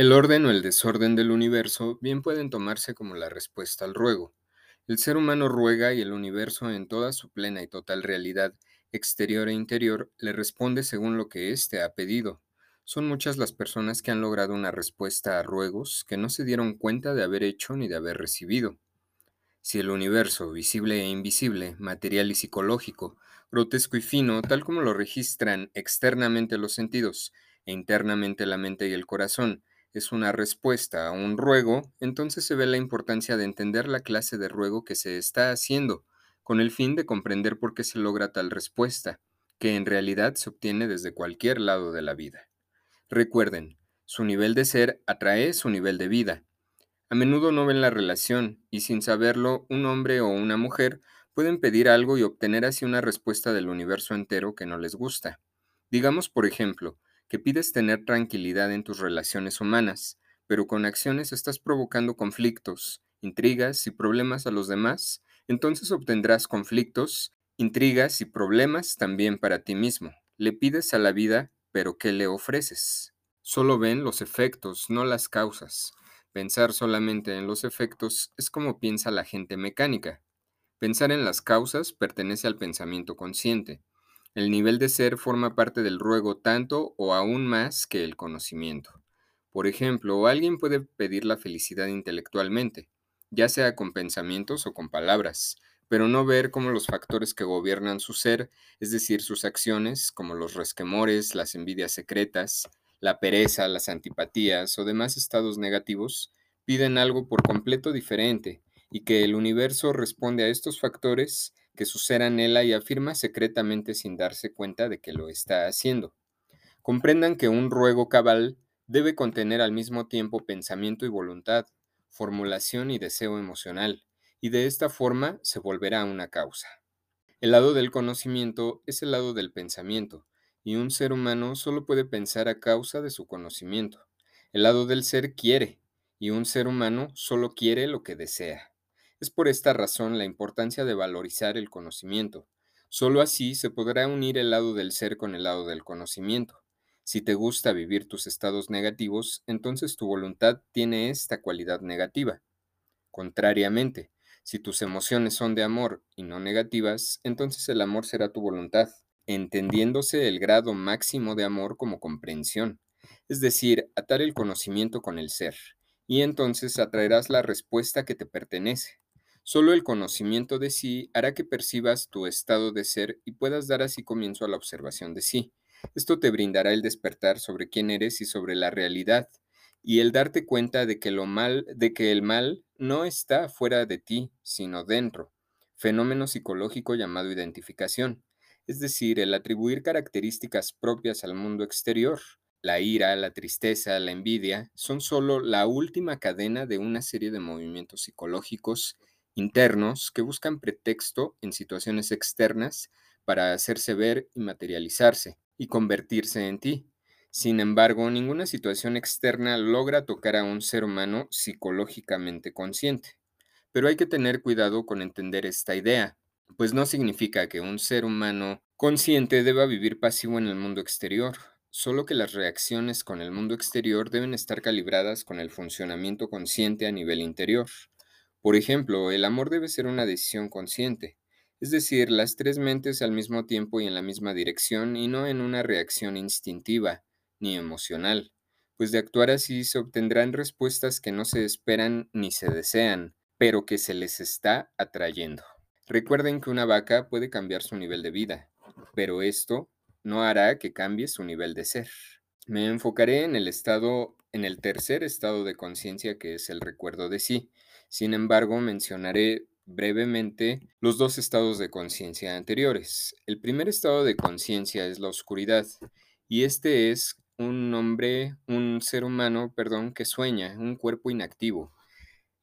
El orden o el desorden del universo bien pueden tomarse como la respuesta al ruego. El ser humano ruega y el universo en toda su plena y total realidad, exterior e interior, le responde según lo que éste ha pedido. Son muchas las personas que han logrado una respuesta a ruegos que no se dieron cuenta de haber hecho ni de haber recibido. Si el universo, visible e invisible, material y psicológico, grotesco y fino, tal como lo registran externamente los sentidos e internamente la mente y el corazón, es una respuesta a un ruego, entonces se ve la importancia de entender la clase de ruego que se está haciendo, con el fin de comprender por qué se logra tal respuesta, que en realidad se obtiene desde cualquier lado de la vida. Recuerden, su nivel de ser atrae su nivel de vida. A menudo no ven la relación, y sin saberlo, un hombre o una mujer pueden pedir algo y obtener así una respuesta del universo entero que no les gusta. Digamos, por ejemplo, que pides tener tranquilidad en tus relaciones humanas, pero con acciones estás provocando conflictos, intrigas y problemas a los demás, entonces obtendrás conflictos, intrigas y problemas también para ti mismo. Le pides a la vida, pero ¿qué le ofreces? Solo ven los efectos, no las causas. Pensar solamente en los efectos es como piensa la gente mecánica. Pensar en las causas pertenece al pensamiento consciente. El nivel de ser forma parte del ruego tanto o aún más que el conocimiento. Por ejemplo, alguien puede pedir la felicidad intelectualmente, ya sea con pensamientos o con palabras, pero no ver cómo los factores que gobiernan su ser, es decir, sus acciones, como los resquemores, las envidias secretas, la pereza, las antipatías o demás estados negativos, piden algo por completo diferente, y que el universo responde a estos factores que su ser anhela y afirma secretamente sin darse cuenta de que lo está haciendo. Comprendan que un ruego cabal debe contener al mismo tiempo pensamiento y voluntad, formulación y deseo emocional, y de esta forma se volverá una causa. El lado del conocimiento es el lado del pensamiento, y un ser humano solo puede pensar a causa de su conocimiento. El lado del ser quiere, y un ser humano solo quiere lo que desea. Es por esta razón la importancia de valorizar el conocimiento. Solo así se podrá unir el lado del ser con el lado del conocimiento. Si te gusta vivir tus estados negativos, entonces tu voluntad tiene esta cualidad negativa. Contrariamente, si tus emociones son de amor y no negativas, entonces el amor será tu voluntad, entendiéndose el grado máximo de amor como comprensión, es decir, atar el conocimiento con el ser, y entonces atraerás la respuesta que te pertenece. Solo el conocimiento de sí hará que percibas tu estado de ser y puedas dar así comienzo a la observación de sí. Esto te brindará el despertar sobre quién eres y sobre la realidad, y el darte cuenta de que lo mal, de que el mal no está fuera de ti, sino dentro. Fenómeno psicológico llamado identificación, es decir, el atribuir características propias al mundo exterior. La ira, la tristeza, la envidia son solo la última cadena de una serie de movimientos psicológicos internos que buscan pretexto en situaciones externas para hacerse ver y materializarse y convertirse en ti. Sin embargo, ninguna situación externa logra tocar a un ser humano psicológicamente consciente. Pero hay que tener cuidado con entender esta idea, pues no significa que un ser humano consciente deba vivir pasivo en el mundo exterior, solo que las reacciones con el mundo exterior deben estar calibradas con el funcionamiento consciente a nivel interior. Por ejemplo, el amor debe ser una decisión consciente, es decir, las tres mentes al mismo tiempo y en la misma dirección y no en una reacción instintiva ni emocional, pues de actuar así se obtendrán respuestas que no se esperan ni se desean, pero que se les está atrayendo. Recuerden que una vaca puede cambiar su nivel de vida, pero esto no hará que cambie su nivel de ser. Me enfocaré en el estado, en el tercer estado de conciencia que es el recuerdo de sí, sin embargo, mencionaré brevemente los dos estados de conciencia anteriores. El primer estado de conciencia es la oscuridad y este es un hombre, un ser humano, perdón, que sueña, un cuerpo inactivo.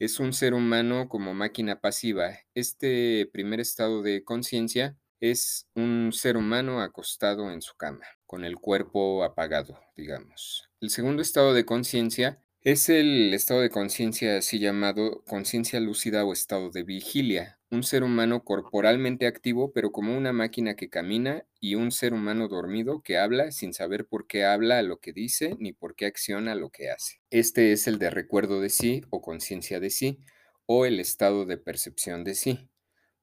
Es un ser humano como máquina pasiva. Este primer estado de conciencia es un ser humano acostado en su cama, con el cuerpo apagado, digamos. El segundo estado de conciencia Es el estado de conciencia así llamado conciencia lúcida o estado de vigilia, un ser humano corporalmente activo pero como una máquina que camina y un ser humano dormido que habla sin saber por qué habla lo que dice ni por qué acciona lo que hace. Este es el de recuerdo de sí o conciencia de sí o el estado de percepción de sí.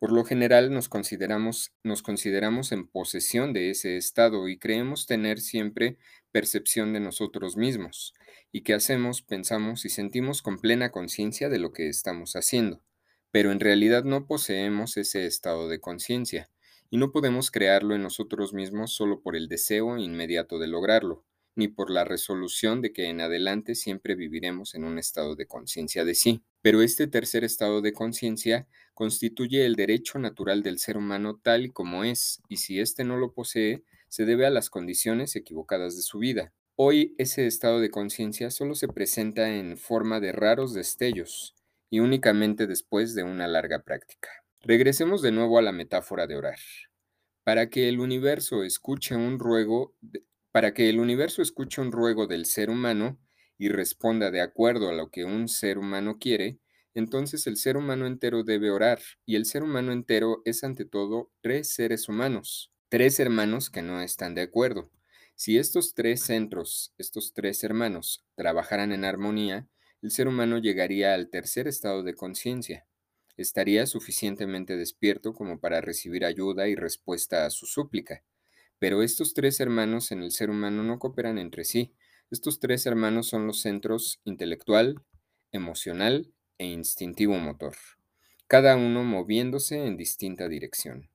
Por lo general nos consideramos, nos consideramos en posesión de ese estado y creemos tener siempre percepción de nosotros mismos y que hacemos, pensamos y sentimos con plena conciencia de lo que estamos haciendo. Pero en realidad no poseemos ese estado de conciencia y no podemos crearlo en nosotros mismos solo por el deseo inmediato de lograrlo, ni por la resolución de que en adelante siempre viviremos en un estado de conciencia de sí. Pero este tercer estado de conciencia constituye el derecho natural del ser humano tal y como es, y si éste no lo posee, se debe a las condiciones equivocadas de su vida. Hoy ese estado de conciencia solo se presenta en forma de raros destellos, y únicamente después de una larga práctica. Regresemos de nuevo a la metáfora de orar. Para que el universo escuche un ruego, para que el universo escuche un ruego del ser humano, y responda de acuerdo a lo que un ser humano quiere, entonces el ser humano entero debe orar, y el ser humano entero es ante todo tres seres humanos, tres hermanos que no están de acuerdo. Si estos tres centros, estos tres hermanos, trabajaran en armonía, el ser humano llegaría al tercer estado de conciencia. Estaría suficientemente despierto como para recibir ayuda y respuesta a su súplica. Pero estos tres hermanos en el ser humano no cooperan entre sí, estos tres hermanos son los centros intelectual, emocional e instintivo motor, cada uno moviéndose en distinta dirección.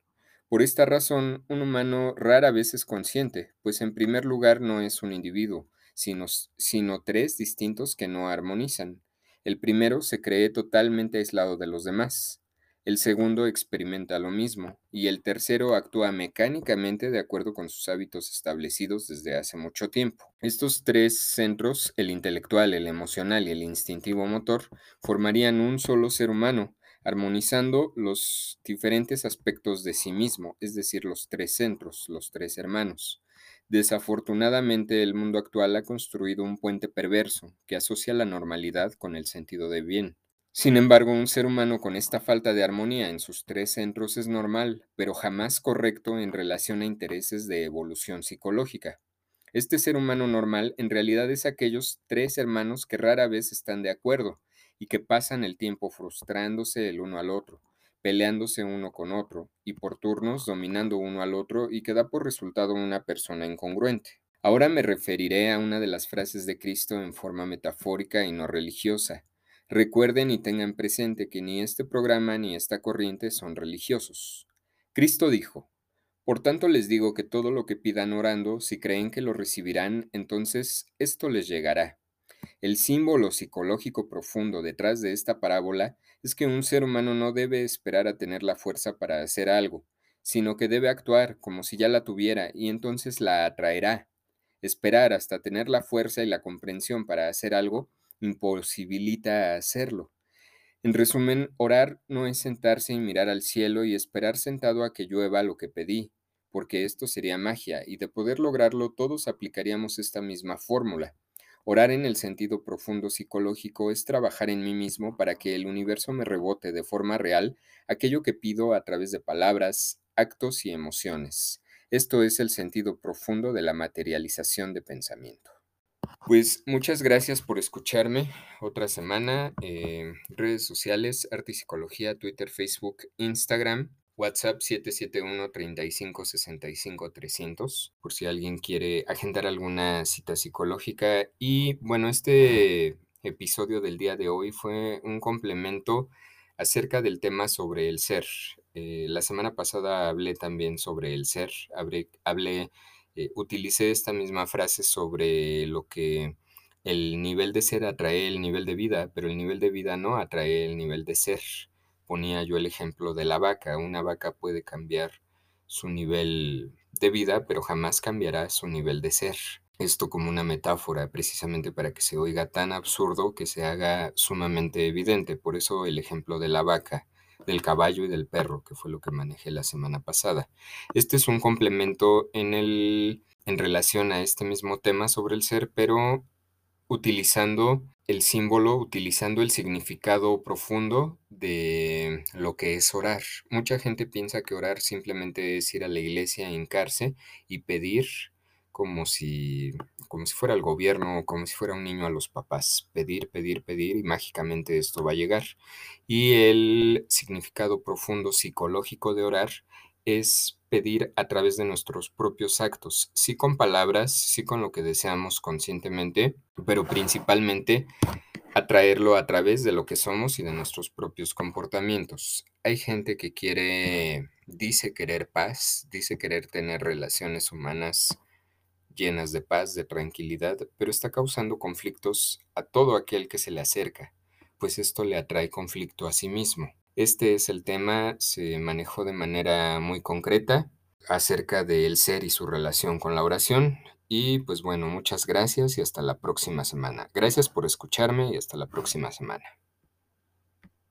Por esta razón, un humano rara vez es consciente, pues en primer lugar no es un individuo, sino, sino tres distintos que no armonizan. El primero se cree totalmente aislado de los demás el segundo experimenta lo mismo y el tercero actúa mecánicamente de acuerdo con sus hábitos establecidos desde hace mucho tiempo. Estos tres centros, el intelectual, el emocional y el instintivo motor, formarían un solo ser humano, armonizando los diferentes aspectos de sí mismo, es decir, los tres centros, los tres hermanos. Desafortunadamente, el mundo actual ha construido un puente perverso que asocia la normalidad con el sentido de bien. Sin embargo, un ser humano con esta falta de armonía en sus tres centros es normal, pero jamás correcto en relación a intereses de evolución psicológica. Este ser humano normal en realidad es aquellos tres hermanos que rara vez están de acuerdo y que pasan el tiempo frustrándose el uno al otro, peleándose uno con otro y por turnos dominando uno al otro y que da por resultado una persona incongruente. Ahora me referiré a una de las frases de Cristo en forma metafórica y no religiosa, Recuerden y tengan presente que ni este programa ni esta corriente son religiosos. Cristo dijo, Por tanto les digo que todo lo que pidan orando, si creen que lo recibirán, entonces esto les llegará. El símbolo psicológico profundo detrás de esta parábola es que un ser humano no debe esperar a tener la fuerza para hacer algo, sino que debe actuar como si ya la tuviera y entonces la atraerá. Esperar hasta tener la fuerza y la comprensión para hacer algo imposibilita hacerlo. En resumen, orar no es sentarse y mirar al cielo y esperar sentado a que llueva lo que pedí, porque esto sería magia, y de poder lograrlo todos aplicaríamos esta misma fórmula. Orar en el sentido profundo psicológico es trabajar en mí mismo para que el universo me rebote de forma real aquello que pido a través de palabras, actos y emociones. Esto es el sentido profundo de la materialización de pensamiento. Pues muchas gracias por escucharme otra semana. Eh, redes sociales, Arte y Psicología, Twitter, Facebook, Instagram, WhatsApp 771-3565-300, por si alguien quiere agendar alguna cita psicológica. Y bueno, este episodio del día de hoy fue un complemento acerca del tema sobre el ser. Eh, la semana pasada hablé también sobre el ser, hablé, hablé eh, utilicé esta misma frase sobre lo que el nivel de ser atrae el nivel de vida, pero el nivel de vida no atrae el nivel de ser. Ponía yo el ejemplo de la vaca. Una vaca puede cambiar su nivel de vida, pero jamás cambiará su nivel de ser. Esto como una metáfora, precisamente para que se oiga tan absurdo que se haga sumamente evidente. Por eso el ejemplo de la vaca del caballo y del perro, que fue lo que manejé la semana pasada. Este es un complemento en, el, en relación a este mismo tema sobre el ser, pero utilizando el símbolo utilizando el significado profundo de lo que es orar. Mucha gente piensa que orar simplemente es ir a la iglesia, hincarse y pedir como si, como si fuera el gobierno, como si fuera un niño a los papás. Pedir, pedir, pedir y mágicamente esto va a llegar. Y el significado profundo psicológico de orar es pedir a través de nuestros propios actos, sí con palabras, sí con lo que deseamos conscientemente, pero principalmente atraerlo a través de lo que somos y de nuestros propios comportamientos. Hay gente que quiere, dice querer paz, dice querer tener relaciones humanas llenas de paz, de tranquilidad, pero está causando conflictos a todo aquel que se le acerca, pues esto le atrae conflicto a sí mismo. Este es el tema, se manejó de manera muy concreta acerca del ser y su relación con la oración. Y pues bueno, muchas gracias y hasta la próxima semana. Gracias por escucharme y hasta la próxima semana.